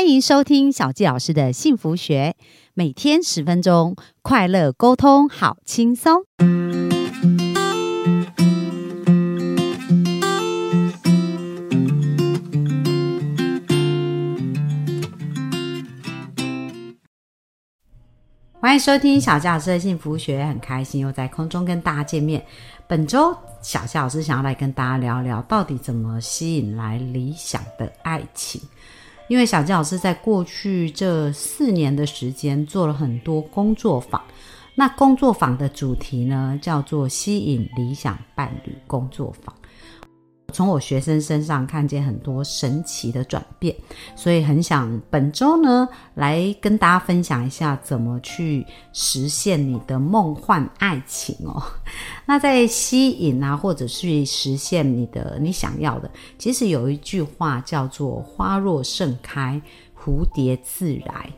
欢迎收听小纪老师的幸福学，每天十分钟，快乐沟通，好轻松。欢迎收听小纪老师的幸福学，很开心又在空中跟大家见面。本周小纪老师想要来跟大家聊聊，到底怎么吸引来理想的爱情。因为小纪老师在过去这四年的时间做了很多工作坊，那工作坊的主题呢叫做“吸引理想伴侣工作坊”。从我学生身上看见很多神奇的转变，所以很想本周呢来跟大家分享一下怎么去实现你的梦幻爱情哦。那在吸引啊，或者是实现你的你想要的，其实有一句话叫做“花若盛开，蝴蝶自来”。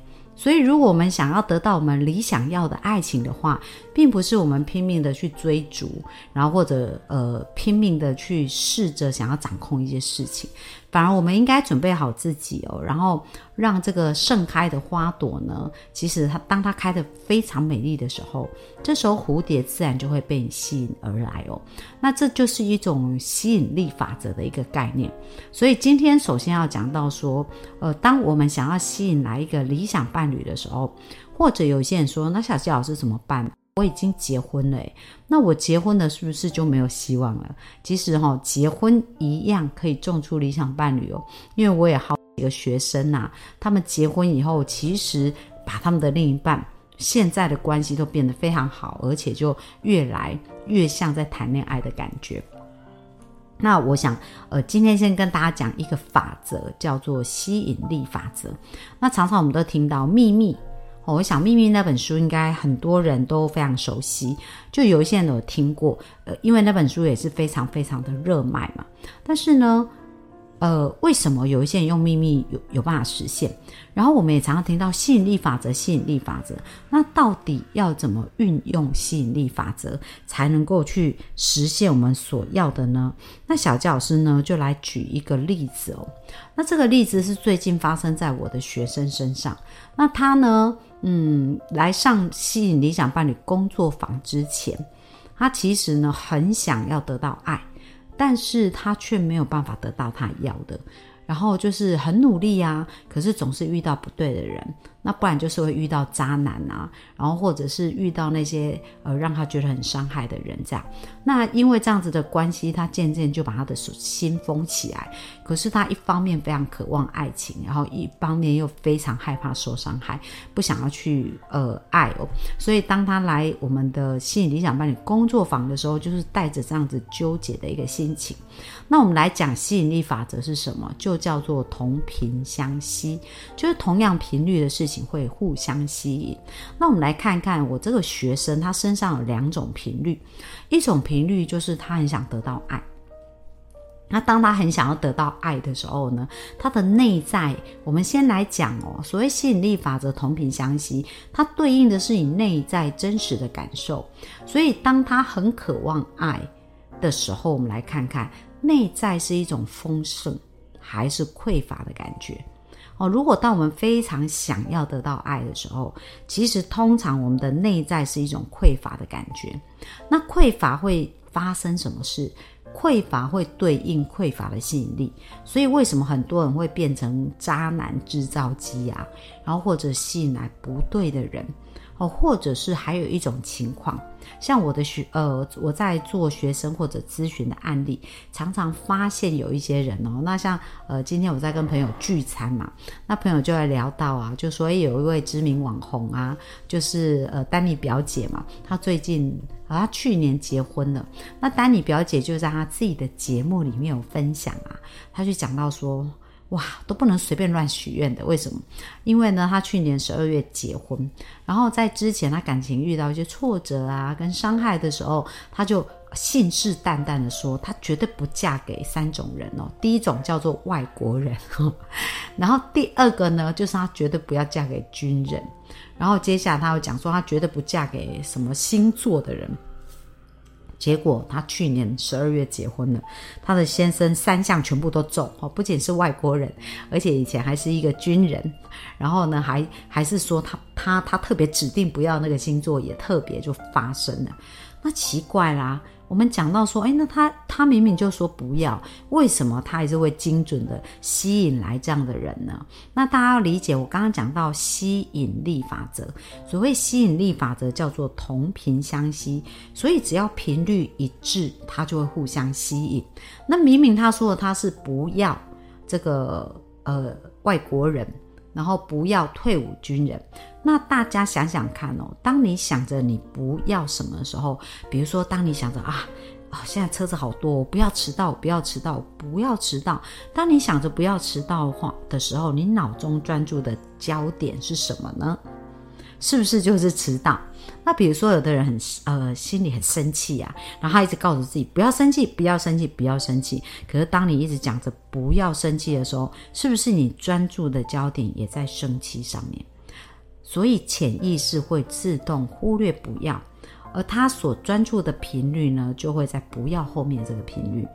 所以，如果我们想要得到我们理想要的爱情的话，并不是我们拼命的去追逐，然后或者呃拼命的去试着想要掌控一些事情。反而，我们应该准备好自己哦，然后让这个盛开的花朵呢，其实它当它开的非常美丽的时候，这时候蝴蝶自然就会被你吸引而来哦。那这就是一种吸引力法则的一个概念。所以今天首先要讲到说，呃，当我们想要吸引来一个理想伴侣的时候，或者有些人说，那小谢老师怎么办？我已经结婚了，那我结婚了是不是就没有希望了？其实哈，结婚一样可以种出理想伴侣哦。因为我也好几个学生呐，他们结婚以后，其实把他们的另一半现在的关系都变得非常好，而且就越来越像在谈恋爱的感觉。那我想，呃，今天先跟大家讲一个法则，叫做吸引力法则。那常常我们都听到秘密。我想《秘密》那本书应该很多人都非常熟悉，就有一些人有听过，呃，因为那本书也是非常非常的热卖嘛。但是呢，呃，为什么有一些人用秘密有有办法实现？然后我们也常常听到吸引力法则，吸引力法则。那到底要怎么运用吸引力法则，才能够去实现我们所要的呢？那小教师呢，就来举一个例子哦。那这个例子是最近发生在我的学生身上。那他呢？嗯，来上吸引理想伴侣工作坊之前，他其实呢很想要得到爱，但是他却没有办法得到他要的，然后就是很努力呀，可是总是遇到不对的人。那不然就是会遇到渣男啊，然后或者是遇到那些呃让他觉得很伤害的人这样。那因为这样子的关系，他渐渐就把他的心封起来。可是他一方面非常渴望爱情，然后一方面又非常害怕受伤害，不想要去呃爱哦。所以当他来我们的吸引理想伴侣工作坊的时候，就是带着这样子纠结的一个心情。那我们来讲吸引力法则是什么？就叫做同频相吸，就是同样频率的事情。会互相吸引。那我们来看看我这个学生，他身上有两种频率，一种频率就是他很想得到爱。那当他很想要得到爱的时候呢，他的内在，我们先来讲哦，所谓吸引力法则同频相吸，它对应的是你内在真实的感受。所以当他很渴望爱的时候，我们来看看内在是一种丰盛还是匮乏的感觉。哦，如果当我们非常想要得到爱的时候，其实通常我们的内在是一种匮乏的感觉。那匮乏会发生什么事？匮乏会对应匮乏的吸引力。所以为什么很多人会变成渣男制造机啊？然后或者吸引来不对的人？哦，或者是还有一种情况，像我的学呃，我在做学生或者咨询的案例，常常发现有一些人哦，那像呃，今天我在跟朋友聚餐嘛，那朋友就会聊到啊，就说有一位知名网红啊，就是呃丹尼表姐嘛，她最近啊她去年结婚了，那丹尼表姐就在她自己的节目里面有分享啊，她就讲到说。哇，都不能随便乱许愿的，为什么？因为呢，他去年十二月结婚，然后在之前他感情遇到一些挫折啊，跟伤害的时候，他就信誓旦旦的说，他绝对不嫁给三种人哦。第一种叫做外国人，然后第二个呢，就是他绝对不要嫁给军人，然后接下来他又讲说，他绝对不嫁给什么星座的人。结果他去年十二月结婚了，他的先生三项全部都中哦，不仅是外国人，而且以前还是一个军人，然后呢还还是说他他他特别指定不要那个星座，也特别就发生了，那奇怪啦。我们讲到说，哎，那他他明明就说不要，为什么他还是会精准的吸引来这样的人呢？那大家要理解，我刚刚讲到吸引力法则，所谓吸引力法则叫做同频相吸，所以只要频率一致，它就会互相吸引。那明明他说的他是不要这个呃外国人。然后不要退伍军人，那大家想想看哦，当你想着你不要什么的时候，比如说当你想着啊啊，现在车子好多，不要迟到，不要迟到，不要迟到。当你想着不要迟到的话的时候，你脑中专注的焦点是什么呢？是不是就是迟到？那比如说，有的人很呃心里很生气啊，然后他一直告诉自己不要生气，不要生气，不要生气。可是当你一直讲着不要生气的时候，是不是你专注的焦点也在生气上面？所以潜意识会自动忽略不要，而他所专注的频率呢，就会在不要后面这个频率。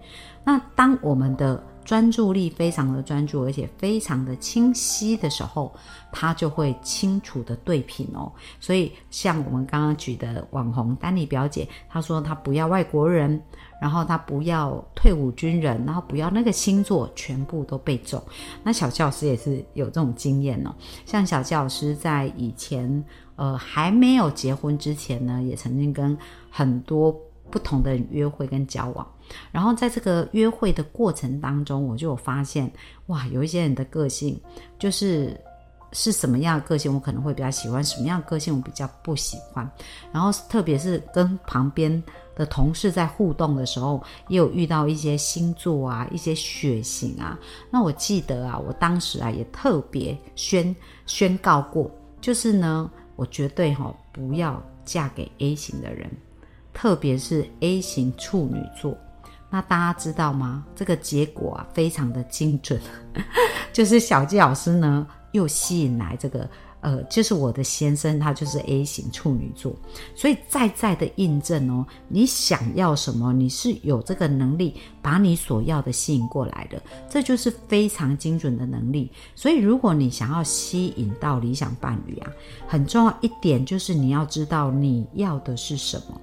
那当我们的专注力非常的专注，而且非常的清晰的时候，他就会清楚的对频哦。所以像我们刚刚举的网红丹尼表姐，她说她不要外国人，然后他不要退伍军人，然后不要那个星座，全部都被中。那小教师也是有这种经验哦。像小教师在以前呃还没有结婚之前呢，也曾经跟很多不同的人约会跟交往。然后在这个约会的过程当中，我就有发现，哇，有一些人的个性就是是什么样的个性，我可能会比较喜欢；什么样的个性我比较不喜欢。然后特别是跟旁边的同事在互动的时候，也有遇到一些星座啊、一些血型啊。那我记得啊，我当时啊也特别宣宣告过，就是呢，我绝对哈不要嫁给 A 型的人，特别是 A 型处女座。那大家知道吗？这个结果啊，非常的精准，就是小纪老师呢，又吸引来这个，呃，就是我的先生，他就是 A 型处女座，所以再再的印证哦，你想要什么，你是有这个能力把你所要的吸引过来的，这就是非常精准的能力。所以，如果你想要吸引到理想伴侣啊，很重要一点就是你要知道你要的是什么。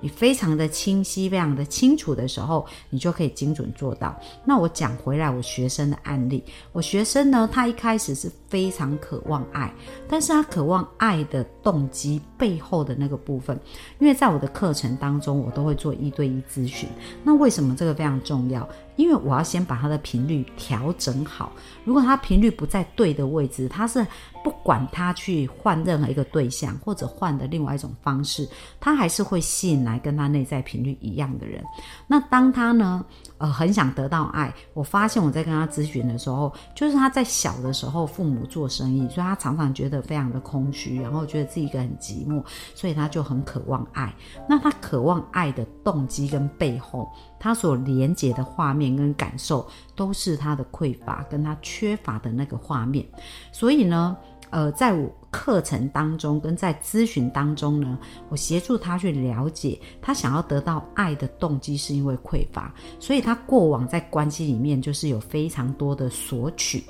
你非常的清晰、非常的清楚的时候，你就可以精准做到。那我讲回来，我学生的案例，我学生呢，他一开始是非常渴望爱，但是他渴望爱的动机背后的那个部分，因为在我的课程当中，我都会做一对一咨询。那为什么这个非常重要？因为我要先把他的频率调整好。如果他频率不在对的位置，他是不管他去换任何一个对象，或者换的另外一种方式，他还是会吸引来跟他内在频率一样的人。那当他呢，呃，很想得到爱，我发现我在跟他咨询的时候，就是他在小的时候父母做生意，所以他常常觉得非常的空虚，然后觉得自己一个很寂所以他就很渴望爱。那他渴望爱的动机跟背后。他所连接的画面跟感受，都是他的匮乏跟他缺乏的那个画面。所以呢，呃，在我课程当中跟在咨询当中呢，我协助他去了解他想要得到爱的动机是因为匮乏，所以他过往在关系里面就是有非常多的索取，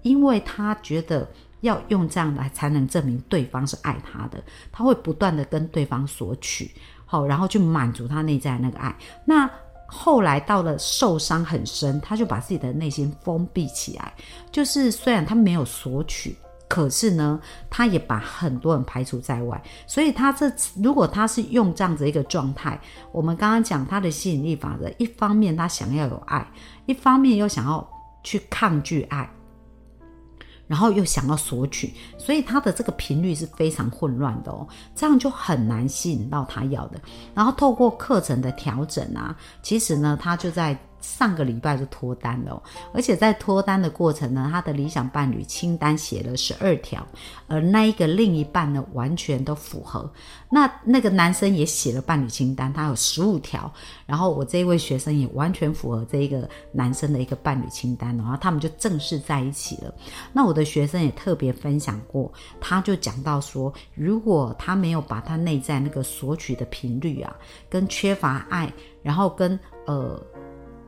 因为他觉得要用这样来才能证明对方是爱他的，他会不断的跟对方索取，好，然后去满足他内在那个爱。那后来到了受伤很深，他就把自己的内心封闭起来。就是虽然他没有索取，可是呢，他也把很多人排除在外。所以他这如果他是用这样子一个状态，我们刚刚讲他的吸引力法则，一方面他想要有爱，一方面又想要去抗拒爱。然后又想要索取，所以他的这个频率是非常混乱的哦，这样就很难吸引到他要的。然后透过课程的调整啊，其实呢，他就在上个礼拜就脱单了，而且在脱单的过程呢，他的理想伴侣清单写了十二条，而那一个另一半呢，完全都符合。那那个男生也写了伴侣清单，他有十五条，然后我这一位学生也完全符合这一个男生的一个伴侣清单，然后他们就正式在一起了。那我的学生也特别分享过，他就讲到说，如果他没有把他内在那个索取的频率啊，跟缺乏爱，然后跟呃。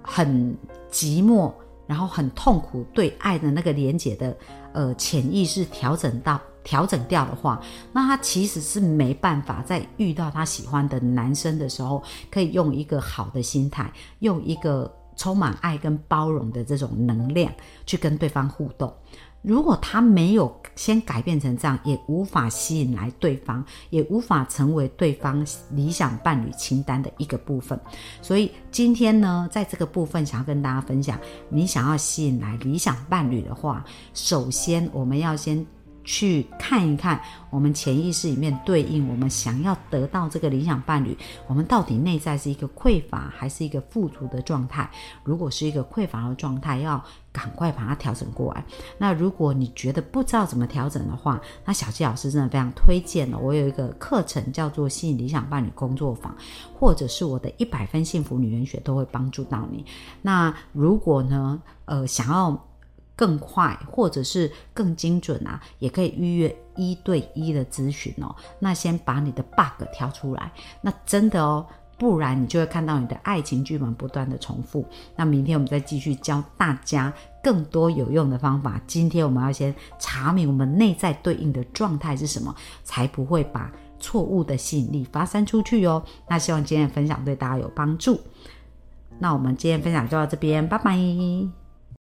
很寂寞，然后很痛苦，对爱的那个连接的呃潜意识调整到调整掉的话，那他其实是没办法在遇到他喜欢的男生的时候，可以用一个好的心态，用一个充满爱跟包容的这种能量去跟对方互动。如果他没有先改变成这样，也无法吸引来对方，也无法成为对方理想伴侣清单的一个部分。所以今天呢，在这个部分想要跟大家分享，你想要吸引来理想伴侣的话，首先我们要先。去看一看我们潜意识里面对应我们想要得到这个理想伴侣，我们到底内在是一个匮乏还是一个富足的状态？如果是一个匮乏的状态，要赶快把它调整过来。那如果你觉得不知道怎么调整的话，那小纪老师真的非常推荐了。我有一个课程叫做吸引理想伴侣工作坊，或者是我的一百分幸福女人学都会帮助到你。那如果呢，呃，想要。更快或者是更精准啊，也可以预约一对一的咨询哦。那先把你的 bug 挑出来，那真的哦，不然你就会看到你的爱情剧本不断的重复。那明天我们再继续教大家更多有用的方法。今天我们要先查明我们内在对应的状态是什么，才不会把错误的吸引力发散出去哦。那希望今天的分享对大家有帮助。那我们今天分享就到这边，拜拜。